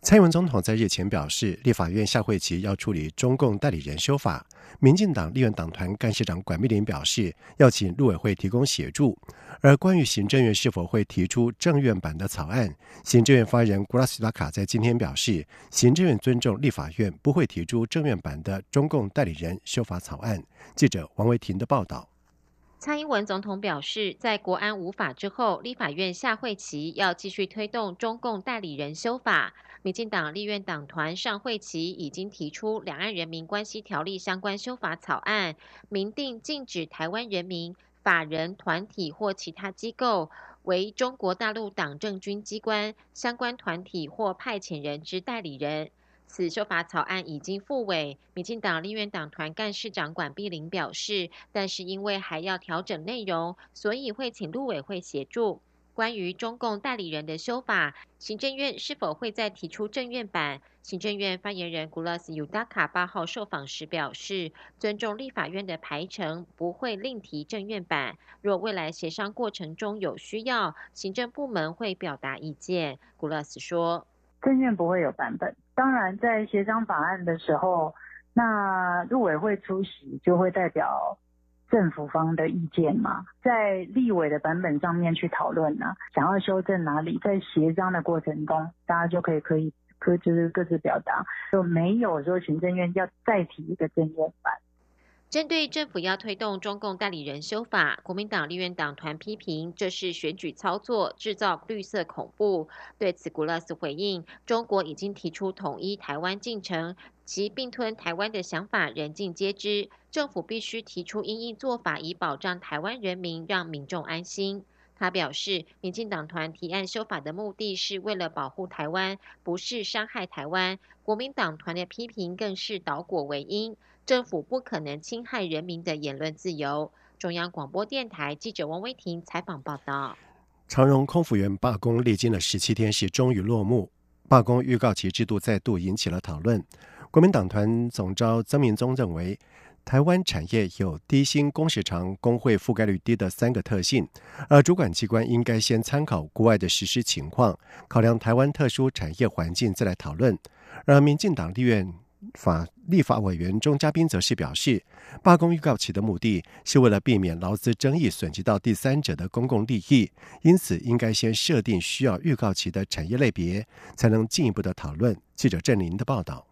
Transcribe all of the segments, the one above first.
蔡英文总统在日前表示，立法院下会期要处理中共代理人修法。民进党立院党团干事长管碧玲表示，要请陆委会提供协助。而关于行政院是否会提出政院版的草案，行政院发言人古拉斯达卡在今天表示，行政院尊重立法院不会提出政院版的中共代理人修法草案。记者王维婷的报道。蔡英文总统表示，在国安无法之后，立法院下会期要继续推动中共代理人修法。民进党立院党团上会期已经提出《两岸人民关系条例》相关修法草案，明定禁止台湾人民、法人、团体或其他机构为中国大陆党政军机关相关团体或派遣人之代理人。此修法草案已经复委，民进党立院党团干事长管碧玲表示，但是因为还要调整内容，所以会请陆委会协助。关于中共代理人的修法，行政院是否会再提出政院版？行政院发言人古拉斯尤达卡八号受访时表示，尊重立法院的排程，不会另提政院版。若未来协商过程中有需要，行政部门会表达意见。古拉斯说。政院不会有版本，当然在协商法案的时候，那陆委会出席就会代表政府方的意见嘛，在立委的版本上面去讨论呢，想要修正哪里，在协商的过程中，大家就可以可以各自各自表达，就没有说行政院要再提一个政院版。针对政府要推动中共代理人修法，国民党立院党团批评这是选举操作，制造绿色恐怖。对此，古勒斯回应：中国已经提出统一台湾进程，其并吞台湾的想法人尽皆知。政府必须提出应应做法，以保障台湾人民，让民众安心。他表示，民进党团提案修法的目的是为了保护台湾，不是伤害台湾。国民党团的批评更是倒果为因。政府不可能侵害人民的言论自由。中央广播电台记者王威婷采访报道。长荣空服员罢工历经了十七天，是终于落幕。罢工预告期制度再度引起了讨论。国民党团总召曾明宗认为，台湾产业有低薪、工时长、工会覆盖率低的三个特性，而主管机关应该先参考国外的实施情况，考量台湾特殊产业环境，再来讨论。而民进党立院。法立法委员钟嘉宾则是表示，罢工预告期的目的是为了避免劳资争议损及到第三者的公共利益，因此应该先设定需要预告期的产业类别，才能进一步的讨论。记者郑林的报道。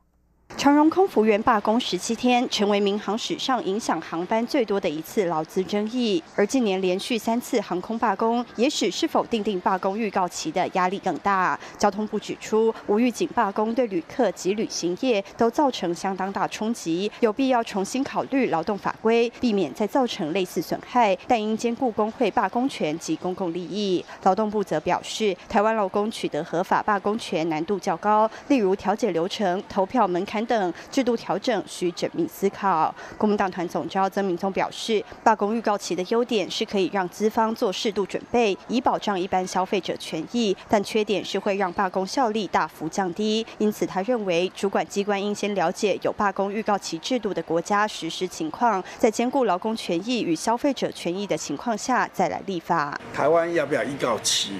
长荣空服员罢工十七天，成为民航史上影响航班最多的一次劳资争议。而近年连续三次航空罢工，也使是否定定罢工预告期的压力更大。交通部指出，无预警罢工对旅客及旅行业都造成相当大冲击，有必要重新考虑劳动法规，避免再造成类似损害。但应兼顾工会罢工权及公共利益。劳动部则表示，台湾劳工取得合法罢工权难度较高，例如调解流程、投票门槛。等制度调整需缜密思考。国民党团总召曾明宗表示，罢工预告期的优点是可以让资方做适度准备，以保障一般消费者权益，但缺点是会让罢工效力大幅降低。因此，他认为主管机关应先了解有罢工预告期制度的国家实施情况，在兼顾劳工权益与消费者权益的情况下再来立法。台湾要不要预告期？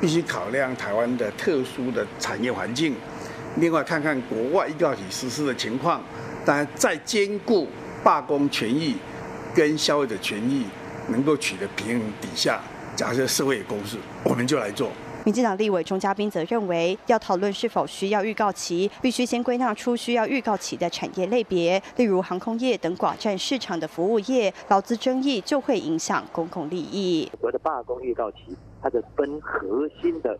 必须考量台湾的特殊的产业环境。另外看看国外预告期实施的情况，当然再兼顾罢工权益跟消费者权益能够取得平衡底下，假设社会有共识，我们就来做。民进党立委钟嘉宾则认为，要讨论是否需要预告期，必须先归纳出需要预告期的产业类别，例如航空业等寡占市场的服务业，劳资争议就会影响公共利益。所谓的罢工预告期，它的分核心的。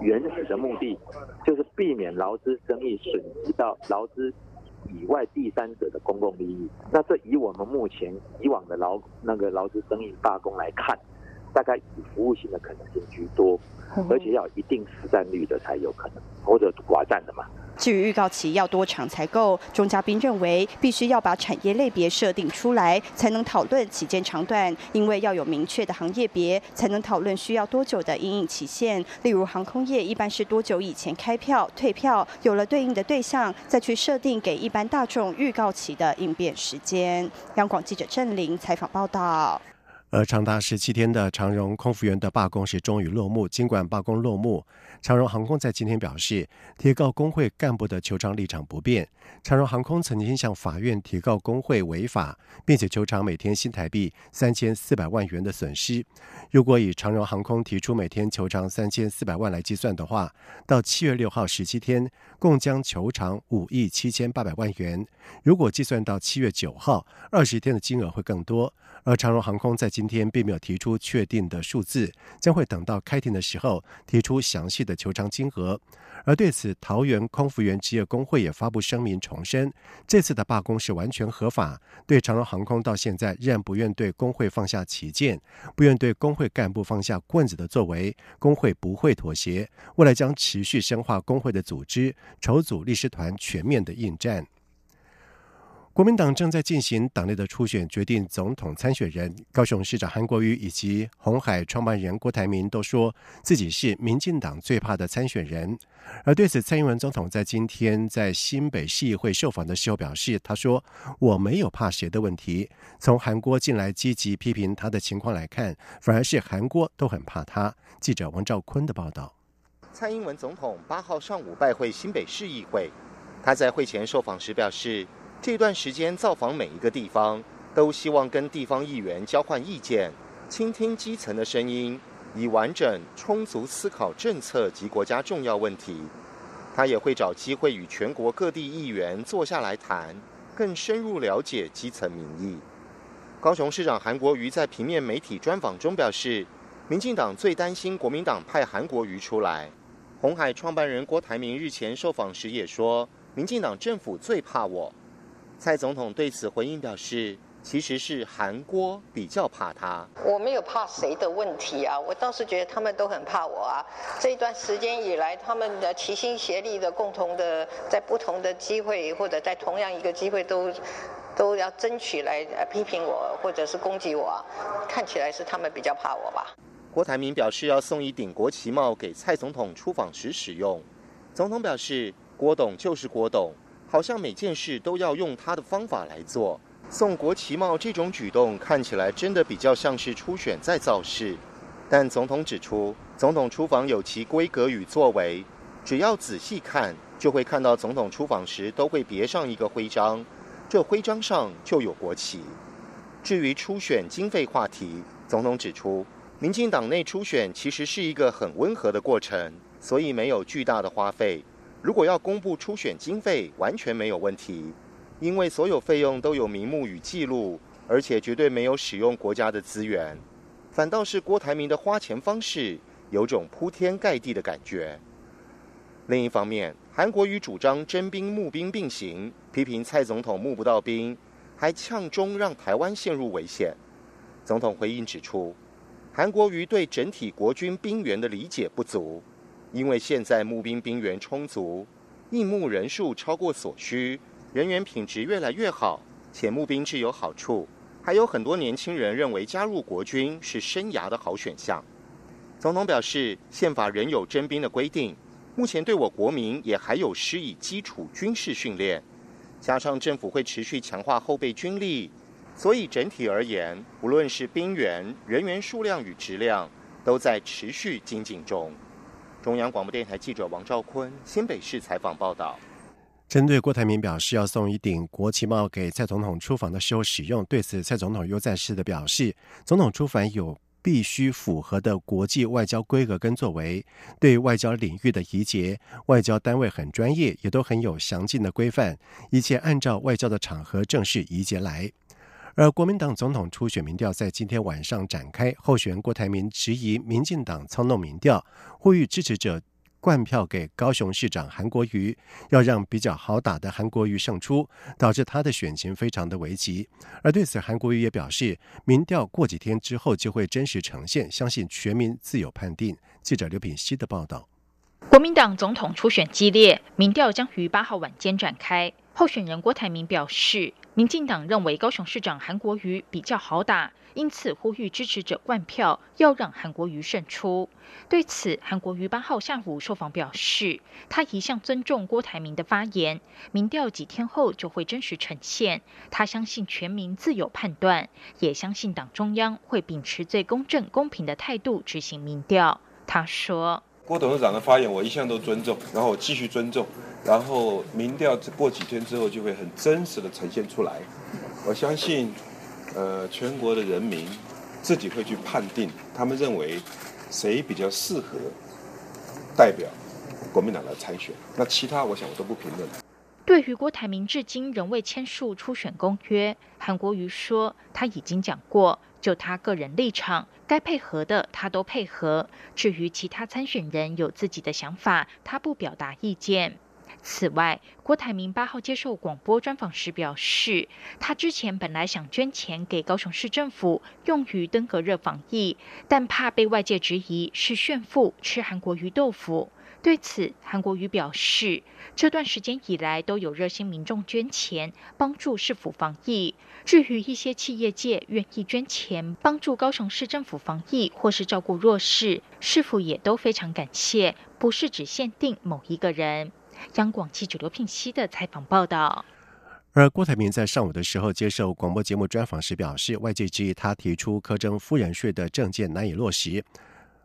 原始的目的就是避免劳资争议损及到劳资以外第三者的公共利益。那这以我们目前以往的劳那个劳资争议罢工来看，大概以服务型的可能性居多，而且要一定实战率的才有可能，或者寡占的嘛。至于预告期要多长才够，钟嘉宾认为必须要把产业类别设定出来，才能讨论期间长短。因为要有明确的行业别，才能讨论需要多久的营运期限。例如航空业一般是多久以前开票、退票，有了对应的对象，再去设定给一般大众预告期的应变时间。央广记者郑玲采访报道。而长达十七天的长荣空服员的罢工是终于落幕。尽管罢工落幕，长荣航空在今天表示，提告工会干部的求偿立场不变。长荣航空曾经向法院提告工会违法，并且求偿每天新台币三千四百万元的损失。如果以长荣航空提出每天求偿三千四百万来计算的话，到七月六号十七天，共将求偿五亿七千八百万元。如果计算到七月九号，二十天的金额会更多。而长荣航空在今天并没有提出确定的数字，将会等到开庭的时候提出详细的的求偿金额。而对此，桃园空服员职业工会也发布声明重申，这次的罢工是完全合法。对长荣航空到现在仍然不愿对工会放下旗舰，不愿对工会干部放下棍子的作为，工会不会妥协，未来将持续深化工会的组织，筹组律师团，全面的应战。国民党正在进行党内的初选，决定总统参选人。高雄市长韩国瑜以及红海创办人郭台铭都说自己是民进党最怕的参选人。而对此，蔡英文总统在今天在新北市议会受访的时候表示：“他说我没有怕谁的问题。从韩国近来积极批评他的情况来看，反而是韩国都很怕他。”记者王兆坤的报道。蔡英文总统八号上午拜会新北市议会，他在会前受访时表示。这段时间造访每一个地方，都希望跟地方议员交换意见，倾听基层的声音，以完整充足思考政策及国家重要问题。他也会找机会与全国各地议员坐下来谈，更深入了解基层民意。高雄市长韩国瑜在平面媒体专访中表示，民进党最担心国民党派韩国瑜出来。红海创办人郭台铭日前受访时也说，民进党政府最怕我。蔡总统对此回应表示，其实是韩国比较怕他。我没有怕谁的问题啊，我倒是觉得他们都很怕我啊。这一段时间以来，他们的齐心协力的、共同的，在不同的机会或者在同样一个机会，都都要争取来批评我或者是攻击我。看起来是他们比较怕我吧。郭台铭表示要送一顶国旗帽给蔡总统出访时使用。总统表示，郭董就是郭董。好像每件事都要用他的方法来做。送国旗帽这种举动看起来真的比较像是初选在造势，但总统指出，总统出访有其规格与作为，只要仔细看，就会看到总统出访时都会别上一个徽章，这徽章上就有国旗。至于初选经费话题，总统指出，民进党内初选其实是一个很温和的过程，所以没有巨大的花费。如果要公布初选经费，完全没有问题，因为所有费用都有名目与记录，而且绝对没有使用国家的资源。反倒是郭台铭的花钱方式，有种铺天盖地的感觉。另一方面，韩国瑜主张征兵募兵并行，批评蔡总统募不到兵，还呛中让台湾陷入危险。总统回应指出，韩国瑜对整体国军兵员的理解不足。因为现在募兵兵员充足，应募人数超过所需，人员品质越来越好，且募兵制有好处，还有很多年轻人认为加入国军是生涯的好选项。总统表示，宪法仍有征兵的规定，目前对我国民也还有施以基础军事训练，加上政府会持续强化后备军力，所以整体而言，无论是兵员人员数量与质量，都在持续精进中。中央广播电台记者王兆坤新北市采访报道：针对郭台铭表示要送一顶国旗帽给蔡总统出访的时候使用，对此蔡总统又再次的表示，总统出访有必须符合的国际外交规格跟作为，对外交领域的仪节，外交单位很专业，也都很有详尽的规范，一切按照外交的场合正式仪节来。而国民党总统初选民调在今天晚上展开，候选人郭台铭质疑民进党操弄民调，呼吁支持者灌票给高雄市长韩国瑜，要让比较好打的韩国瑜胜出，导致他的选情非常的危急。而对此，韩国瑜也表示，民调过几天之后就会真实呈现，相信全民自有判定。记者刘品希的报道。国民党总统初选激烈，民调将于八号晚间展开。候选人郭台铭表示，民进党认为高雄市长韩国瑜比较好打，因此呼吁支持者灌票，要让韩国瑜胜出。对此，韩国瑜八号下午受访表示，他一向尊重郭台铭的发言，民调几天后就会真实呈现。他相信全民自有判断，也相信党中央会秉持最公正、公平的态度执行民调。他说。郭董事长的发言，我一向都尊重，然后我继续尊重，然后民调过几天之后就会很真实的呈现出来。我相信，呃，全国的人民自己会去判定，他们认为谁比较适合代表国民党来参选。那其他，我想我都不评论。对于郭台铭至今仍未签署初选公约，韩国瑜说他已经讲过。就他个人立场，该配合的他都配合。至于其他参选人有自己的想法，他不表达意见。此外，郭台铭八号接受广播专访时表示，他之前本来想捐钱给高雄市政府用于登革热防疫，但怕被外界质疑是炫富、吃韩国鱼豆腐。对此，韩国瑜表示，这段时间以来都有热心民众捐钱帮助市府防疫。至于一些企业界愿意捐钱帮助高雄市政府防疫或是照顾弱势，市府也都非常感谢，不是只限定某一个人。央广记者刘聘熙的采访报道。而郭台铭在上午的时候接受广播节目专访时表示，外界质疑他提出苛征富人税的政见难以落实。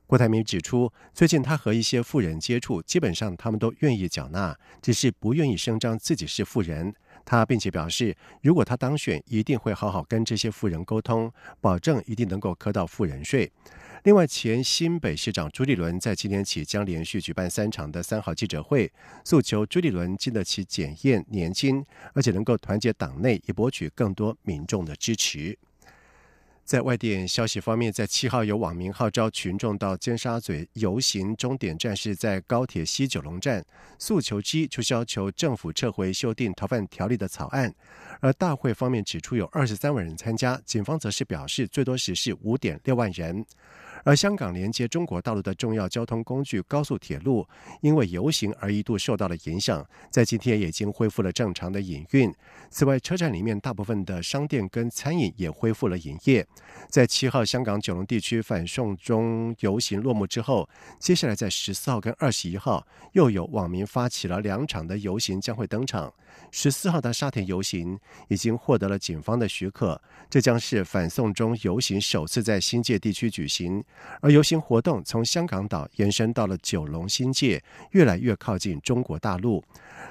郭台铭指出，最近他和一些富人接触，基本上他们都愿意缴纳，只是不愿意声张自己是富人。他并且表示，如果他当选，一定会好好跟这些富人沟通，保证一定能够磕到富人税。另外，前新北市长朱立伦在今天起将连续举办三场的三号记者会，诉求朱立伦经得起检验、年轻，而且能够团结党内，以博取更多民众的支持。在外电消息方面，在七号有网民号召群众到尖沙咀游行，终点站是在高铁西九龙站。诉求之一就是要求政府撤回修订逃犯条例的草案。而大会方面指出有二十三万人参加，警方则是表示最多时是五点六万人。而香港连接中国大陆的重要交通工具高速铁路，因为游行而一度受到了影响，在今天已经恢复了正常的营运。此外，车站里面大部分的商店跟餐饮也恢复了营业。在七号香港九龙地区反送中游行落幕之后，接下来在十四号跟二十一号又有网民发起了两场的游行将会登场。十四号的沙田游行已经获得了警方的许可，这将是反送中游行首次在新界地区举行。而游行活动从香港岛延伸到了九龙新界，越来越靠近中国大陆。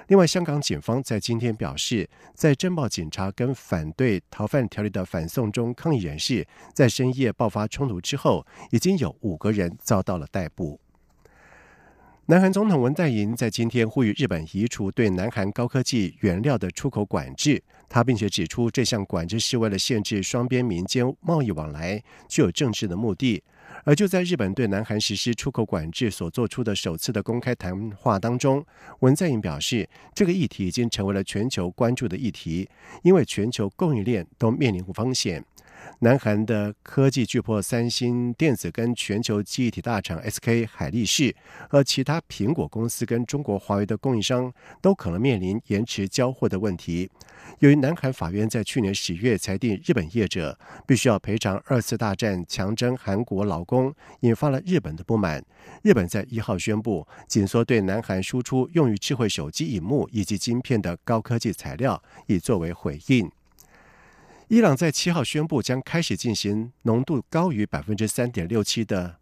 另外，香港警方在今天表示，在侦报警察跟反对逃犯条例的反送中抗议人士在深夜爆发冲突之后，已经有五个人遭到了逮捕。南韩总统文在寅在今天呼吁日本移除对南韩高科技原料的出口管制，他并且指出，这项管制是为了限制双边民间贸易往来，具有政治的目的。而就在日本对南韩实施出口管制所做出的首次的公开谈话当中，文在寅表示，这个议题已经成为了全球关注的议题，因为全球供应链都面临风险。南韩的科技巨擘三星电子跟全球记忆体大厂 SK 海力士和其他苹果公司跟中国华为的供应商都可能面临延迟交货的问题。由于南韩法院在去年十月裁定日本业者必须要赔偿二次大战强征韩国劳工，引发了日本的不满。日本在一号宣布紧缩对南韩输出用于智慧手机荧幕以及晶片的高科技材料，以作为回应。伊朗在七号宣布将开始进行浓度高于百分之三点六七的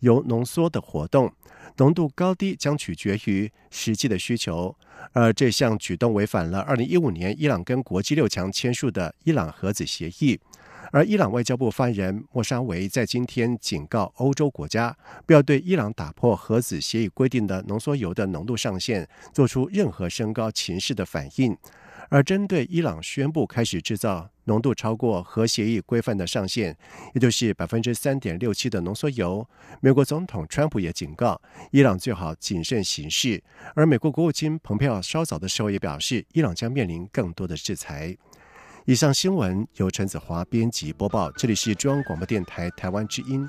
铀浓缩的活动，浓度高低将取决于实际的需求。而这项举动违反了二零一五年伊朗跟国际六强签署的伊朗核子协议。而伊朗外交部发言人莫沙维在今天警告欧洲国家，不要对伊朗打破核子协议规定的浓缩铀的浓度上限做出任何升高情势的反应。而针对伊朗宣布开始制造浓度超过核协议规范的上限，也就是百分之三点六七的浓缩铀，美国总统川普也警告伊朗最好谨慎行事。而美国国务卿蓬佩奥稍早的时候也表示，伊朗将面临更多的制裁。以上新闻由陈子华编辑播报，这里是中央广播电台台湾之音。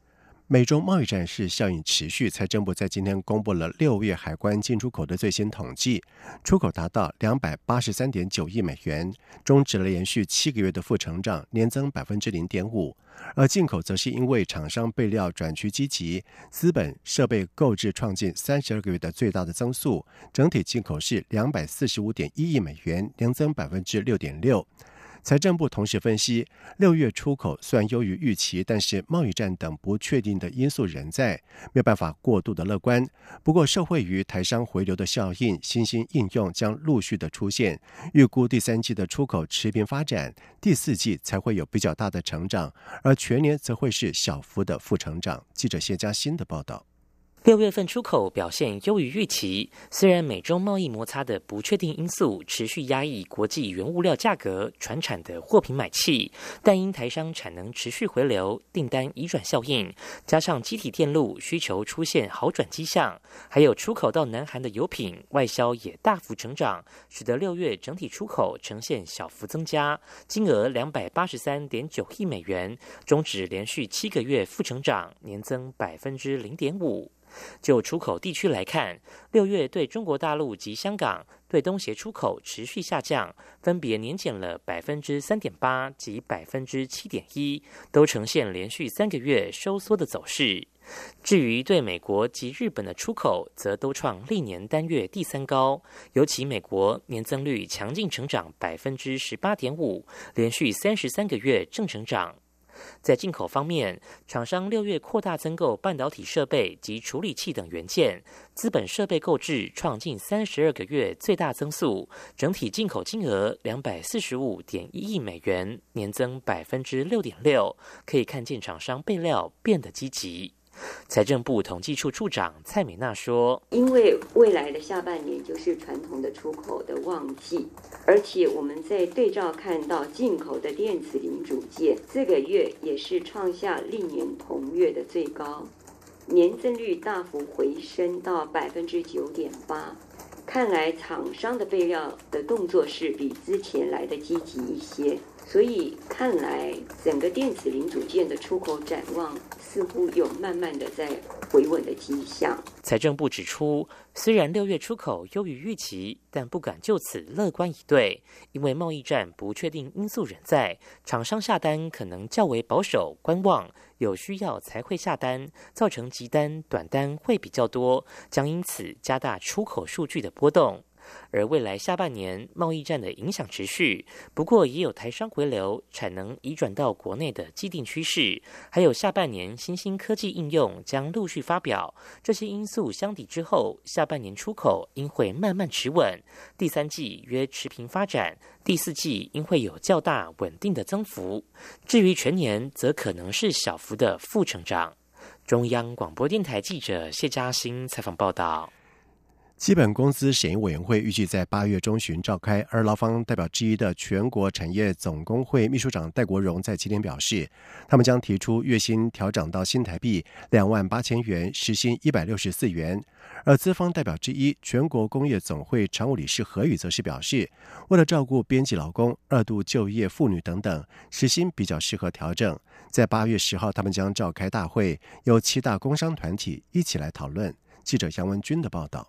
美中贸易战是效应持续。财政部在今天公布了六月海关进出口的最新统计，出口达到两百八十三点九亿美元，终止了连续七个月的负成长，年增百分之零点五。而进口则是因为厂商备料转趋积极，资本设备购置创近三十二个月的最大的增速，整体进口是两百四十五点一亿美元，年增百分之六点六。财政部同时分析，六月出口虽然优于预期，但是贸易战等不确定的因素仍在，没有办法过度的乐观。不过，受惠于台商回流的效应，新兴应用将陆续的出现。预估第三季的出口持平发展，第四季才会有比较大的成长，而全年则会是小幅的负成长。记者谢佳欣的报道。六月份出口表现优于预期，虽然美中贸易摩擦的不确定因素持续压抑国际原物料价格、船产的货品买气，但因台商产能持续回流、订单移转效应，加上机体电路需求出现好转迹象，还有出口到南韩的油品外销也大幅成长，使得六月整体出口呈现小幅增加，金额两百八十三点九亿美元，终止连续七个月负成长，年增百分之零点五。就出口地区来看，六月对中国大陆及香港对东协出口持续下降，分别年减了百分之三点八及百分之七点一，都呈现连续三个月收缩的走势。至于对美国及日本的出口，则都创历年单月第三高，尤其美国年增率强劲成长百分之十八点五，连续三十三个月正成长。在进口方面，厂商六月扩大增购半导体设备及处理器等元件，资本设备购置创近三十二个月最大增速，整体进口金额两百四十五点一亿美元，年增百分之六点六。可以看见厂商备料变得积极。财政部统计处处长蔡美娜说：“因为未来的下半年就是传统的出口的旺季，而且我们在对照看到进口的电子零组件，这个月也是创下历年同月的最高，年增率大幅回升到百分之九点八。看来厂商的备料的动作是比之前来的积极一些。”所以看来，整个电子零组件的出口展望似乎有慢慢的在回稳的迹象。财政部指出，虽然六月出口优于预期，但不敢就此乐观以对，因为贸易战不确定因素仍在，厂商下单可能较为保守观望，有需要才会下单，造成急单短单会比较多，将因此加大出口数据的波动。而未来下半年贸易战的影响持续，不过也有台商回流、产能移转到国内的既定趋势，还有下半年新兴科技应用将陆续发表，这些因素相抵之后，下半年出口应会慢慢持稳，第三季约持平发展，第四季应会有较大稳定的增幅，至于全年则可能是小幅的负成长。中央广播电台记者谢嘉欣采访报道。基本工资审议委员会预计在八月中旬召开，而劳方代表之一的全国产业总工会秘书长戴国荣在今天表示，他们将提出月薪调整到新台币两万八千元，时薪一百六十四元。而资方代表之一全国工业总会常务理事何宇则是表示，为了照顾编辑劳工、二度就业妇女等等，时薪比较适合调整。在八月十号，他们将召开大会，由七大工商团体一起来讨论。记者杨文军的报道。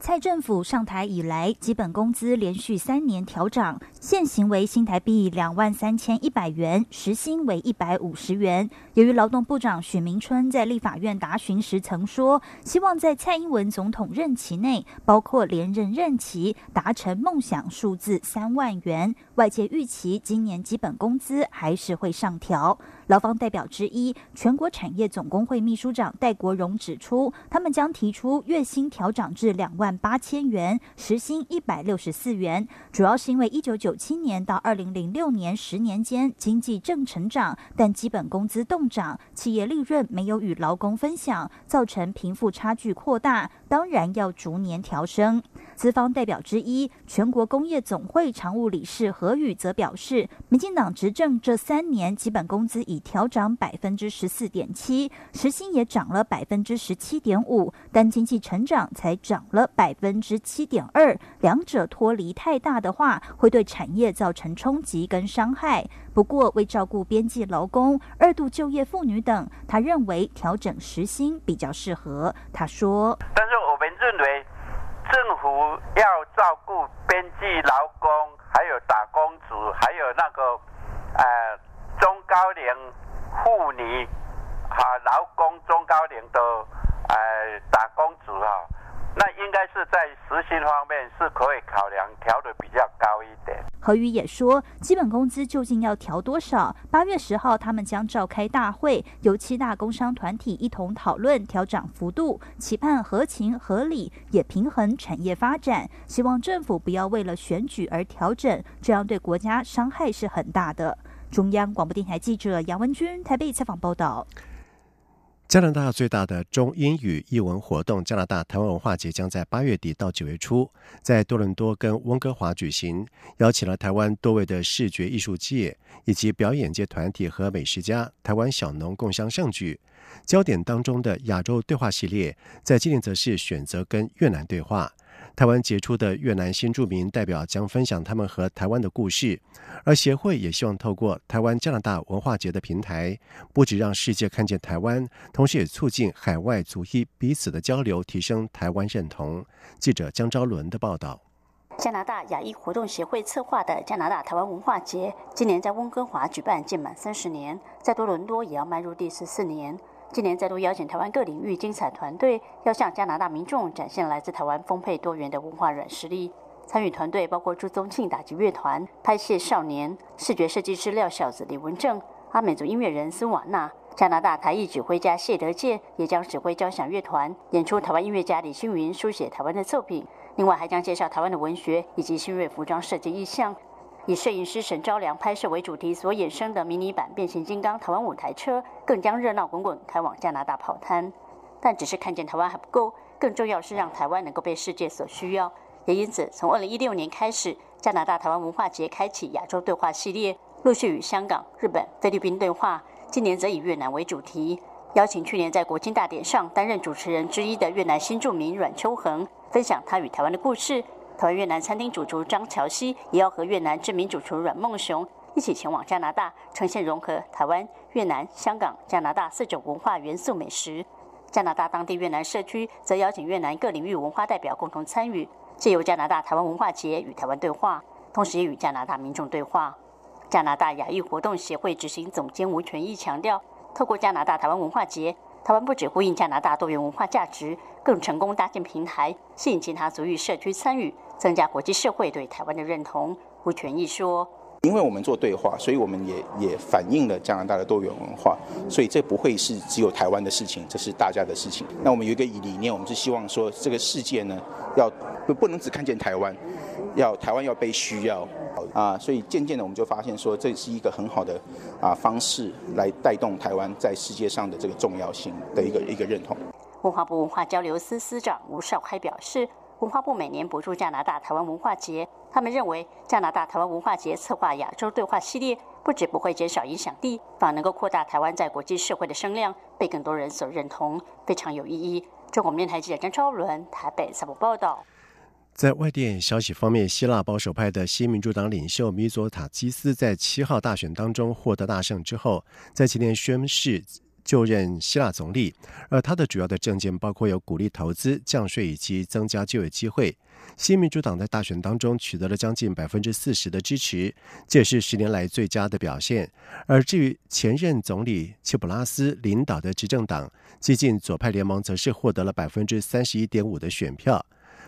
蔡政府上台以来，基本工资连续三年调涨，现行为新台币两万三千一百元，时薪为一百五十元。由于劳动部长许明春在立法院答询时曾说，希望在蔡英文总统任期内，包括连任任期，达成梦想数字三万元。外界预期今年基本工资还是会上调。劳方代表之一、全国产业总工会秘书长戴国荣指出，他们将提出月薪调涨至两万八千元，时薪一百六十四元，主要是因为一九九七年到二零零六年十年间经济正成长，但基本工资动涨，企业利润没有与劳工分享，造成贫富差距扩大，当然要逐年调升。资方代表之一、全国工业总会常务理事何宇则表示，民进党执政这三年，基本工资已调涨百分之十四点七，时薪也涨了百分之十七点五，但经济成长才涨了百分之七点二，两者脱离太大的话，会对产业造成冲击跟伤害。不过，为照顾边际劳工、二度就业妇女等，他认为调整时薪比较适合。他说：“但是我们认为，政府要照顾边际劳工，还有打工族，还有那个呃中高龄妇女哈劳工中高龄的呃打工族哈。”那应该是在实薪方面是可以考量调的比较高一点。何宇也说，基本工资究竟要调多少？八月十号他们将召开大会，由七大工商团体一同讨论调涨幅度，期盼合情合理，也平衡产业发展。希望政府不要为了选举而调整，这样对国家伤害是很大的。中央广播电台记者杨文君台北采访报道。加拿大最大的中英语译文活动——加拿大台湾文化节，将在八月底到九月初在多伦多跟温哥华举行，邀请了台湾多位的视觉艺术界以及表演界团体和美食家、台湾小农共襄盛举。焦点当中的亚洲对话系列，在今年则是选择跟越南对话。台湾杰出的越南新著名代表将分享他们和台湾的故事，而协会也希望透过台湾加拿大文化节的平台，不止让世界看见台湾，同时也促进海外族裔彼此的交流，提升台湾认同。记者江昭伦的报道。加拿大亚裔活动协会策划的加拿大台湾文化节，今年在温哥华举办届满三十年，在多伦多也要迈入第十四年。今年再度邀请台湾各领域精彩团队，要向加拿大民众展现来自台湾丰沛多元的文化软实力。参与团队包括朱宗庆打击乐团、拍戏少年、视觉设计师廖小子、李文正、阿美族音乐人孙瓦娜、加拿大台艺指挥家谢德健也将指挥交响乐团演出台湾音乐家李星云书写台湾的作品。另外还将介绍台湾的文学以及新锐服装设计意象。以摄影师沈昭良拍摄为主题所衍生的迷你版变形金刚台湾舞台车，更将热闹滚滚开往加拿大跑滩。但只是看见台湾还不够，更重要是让台湾能够被世界所需要。也因此，从二零一六年开始，加拿大台湾文化节开启亚洲对话系列，陆续与香港、日本、菲律宾对话。今年则以越南为主题，邀请去年在国庆大典上担任主持人之一的越南新著名阮秋恒，分享他与台湾的故事。台湾越南餐厅主厨张乔西也要和越南知名主厨阮梦雄一起前往加拿大，呈现融合台湾、越南、香港、加拿大四种文化元素美食。加拿大当地越南社区则邀请越南各领域文化代表共同参与，借由加拿大台湾文化节与台湾对话，同时也与加拿大民众对话。加拿大亚裔活动协会执行总监吴全义强调，透过加拿大台湾文化节。台湾不只呼应加拿大多元文化价值，更成功搭建平台，吸引其他族裔社区参与，增加国际社会对台湾的认同。吴权益说：“因为我们做对话，所以我们也也反映了加拿大的多元文化，所以这不会是只有台湾的事情，这是大家的事情。那我们有一个理念，我们是希望说，这个世界呢，要不不能只看见台湾，要台湾要被需要。”啊，所以渐渐的我们就发现说，这是一个很好的啊方式来带动台湾在世界上的这个重要性的一个一个认同。文化部文化交流司司长吴少开表示，文化部每年补助加拿大台湾文化节，他们认为加拿大台湾文化节策划亚洲对话系列，不止不会减少影响力，反而能够扩大台湾在国际社会的声量，被更多人所认同，非常有意义。中国电台记者张超伦台北采访报道。在外电消息方面，希腊保守派的新民主党领袖米佐塔基斯在七号大选当中获得大胜之后，在今天宣誓就任希腊总理。而他的主要的政见包括有鼓励投资、降税以及增加就业机会。新民主党在大选当中取得了将近百分之四十的支持，这也是十年来最佳的表现。而至于前任总理切普拉斯领导的执政党激进左派联盟，则是获得了百分之三十一点五的选票。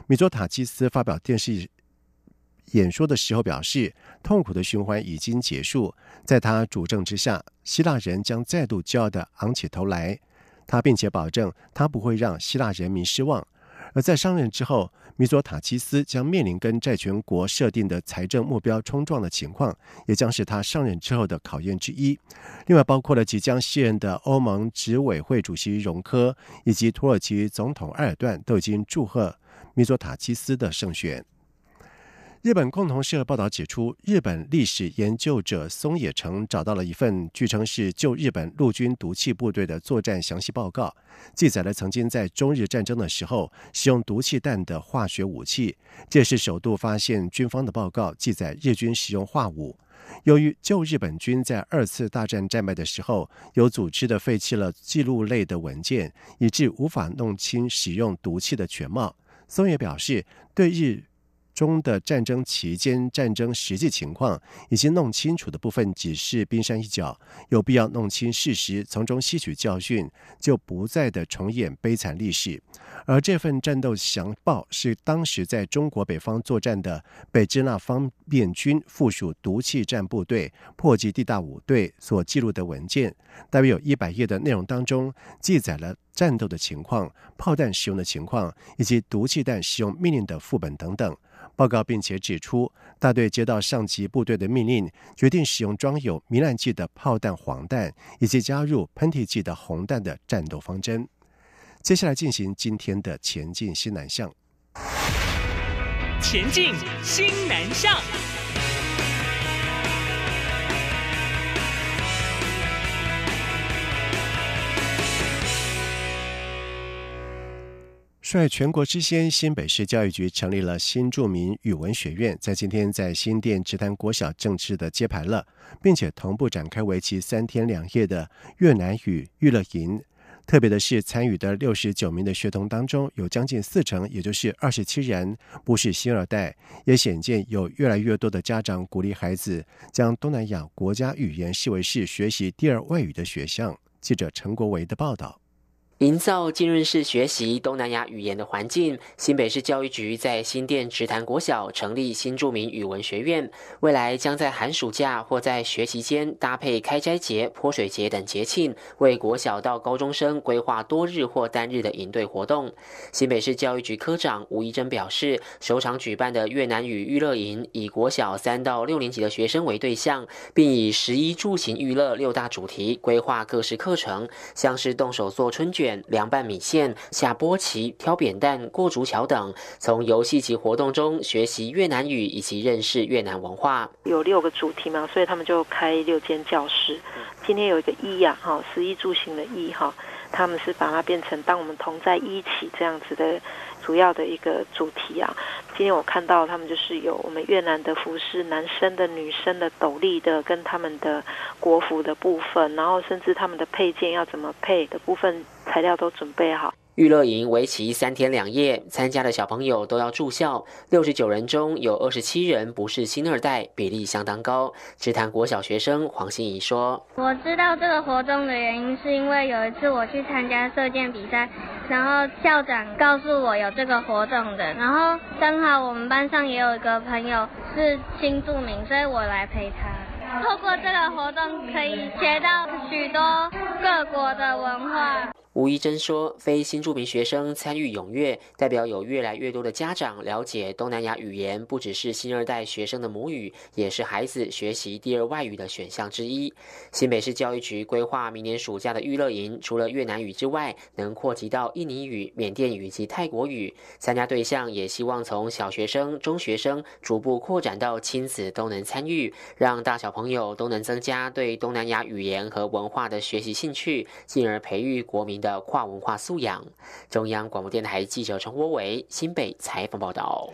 米佐塔基斯发表电视演说的时候表示，痛苦的循环已经结束，在他主政之下，希腊人将再度骄傲地昂起头来。他并且保证，他不会让希腊人民失望。而在上任之后，米佐塔基斯将面临跟债权国设定的财政目标冲撞的情况，也将是他上任之后的考验之一。另外，包括了即将卸任的欧盟执委会主席容科以及土耳其总统埃尔段都已经祝贺。米佐塔基斯的胜选。日本共同社报道指出，日本历史研究者松野成找到了一份据称是旧日本陆军毒气部队的作战详细报告，记载了曾经在中日战争的时候使用毒气弹的化学武器。这是首度发现军方的报告记载日军使用化武。由于旧日本军在二次大战战败的时候有组织的废弃了记录类的文件，以致无法弄清使用毒气的全貌。松野表示，对日。中的战争期间战争实际情况已经弄清楚的部分只是冰山一角，有必要弄清事实，从中吸取教训，就不再的重演悲惨历史。而这份战斗详报是当时在中国北方作战的北支那方面军附属毒气战部队破击地大五队所记录的文件，大约有一百页的内容当中，记载了战斗的情况、炮弹使用的情况以及毒气弹使用命令的副本等等。报告并且指出，大队接到上级部队的命令，决定使用装有糜烂剂的炮弹黄弹，以及加入喷嚏剂的红弹的战斗方针。接下来进行今天的前进新南向。前进新南向。率全国之先，新北市教育局成立了新著名语文学院，在今天在新店直潭国小正式的揭牌了，并且同步展开为期三天两夜的越南语娱乐营。特别的是，参与的六十九名的学童当中，有将近四成，也就是二十七人不是新二代，也显见有越来越多的家长鼓励孩子将东南亚国家语言视为是学习第二外语的学项。记者陈国维的报道。营造浸润式学习东南亚语言的环境，新北市教育局在新店直潭国小成立新著名语文学院，未来将在寒暑假或在学习间搭配开斋节、泼水节等节庆，为国小到高中生规划多日或单日的营队活动。新北市教育局科长吴怡珍表示，首场举办的越南语娱乐营，以国小三到六年级的学生为对象，并以十一住行娱乐六大主题规划各式课程，像是动手做春卷。凉拌米线、下波棋、挑扁担、过竹桥等，从游戏及活动中学习越南语以及认识越南文化。有六个主题嘛，所以他们就开六间教室。今天有一个一呀，哈，食衣住行的一哈，他们是把它变成当我们同在一起这样子的。主要的一个主题啊，今天我看到他们就是有我们越南的服饰，男生的、女生的斗笠的，跟他们的国服的部分，然后甚至他们的配件要怎么配的部分材料都准备好。娱乐营为期三天两夜，参加的小朋友都要住校。六十九人中有二十七人不是新二代，比例相当高。只谈国小学生黄心怡说：“我知道这个活动的原因，是因为有一次我去参加射箭比赛，然后校长告诉我有这个活动的，然后刚好我们班上也有一个朋友是新住民，所以我来陪他。透过这个活动，可以学到许多各国的文化。”吴怡珍说：“非新住民学生参与踊跃，代表有越来越多的家长了解东南亚语言，不只是新二代学生的母语，也是孩子学习第二外语的选项之一。”新北市教育局规划明年暑假的娱乐营，除了越南语之外，能扩及到印尼语、缅甸语及泰国语。参加对象也希望从小学生、中学生逐步扩展到亲子都能参与，让大小朋友都能增加对东南亚语言和文化的学习兴趣，进而培育国民。的跨文化素养。中央广播电台记者陈国伟新北采访报道。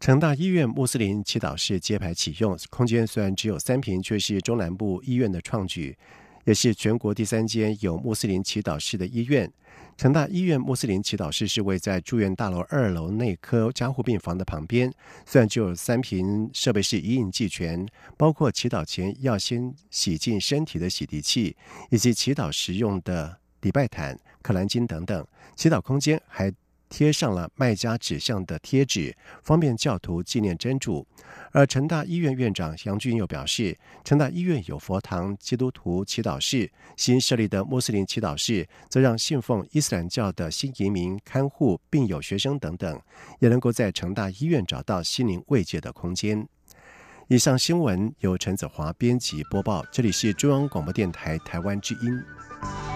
成大医院穆斯林祈祷室揭牌启用，空间虽然只有三平，却是中南部医院的创举，也是全国第三间有穆斯林祈祷室的医院。成大医院穆斯林祈祷室是位在住院大楼二楼内科加护病房的旁边，虽然只有三平，设备是一应俱全，包括祈祷前要先洗净身体的洗涤器，以及祈祷时用的。礼拜毯、克兰经等等，祈祷空间还贴上了卖家指向的贴纸，方便教徒纪念真主。而成大医院院长杨俊又表示，成大医院有佛堂、基督徒祈祷室，新设立的穆斯林祈祷室，则让信奉伊斯兰教的新移民看护病友、学生等等，也能够在成大医院找到心灵慰藉的空间。以上新闻由陈子华编辑播报，这里是中央广播电台台湾之音。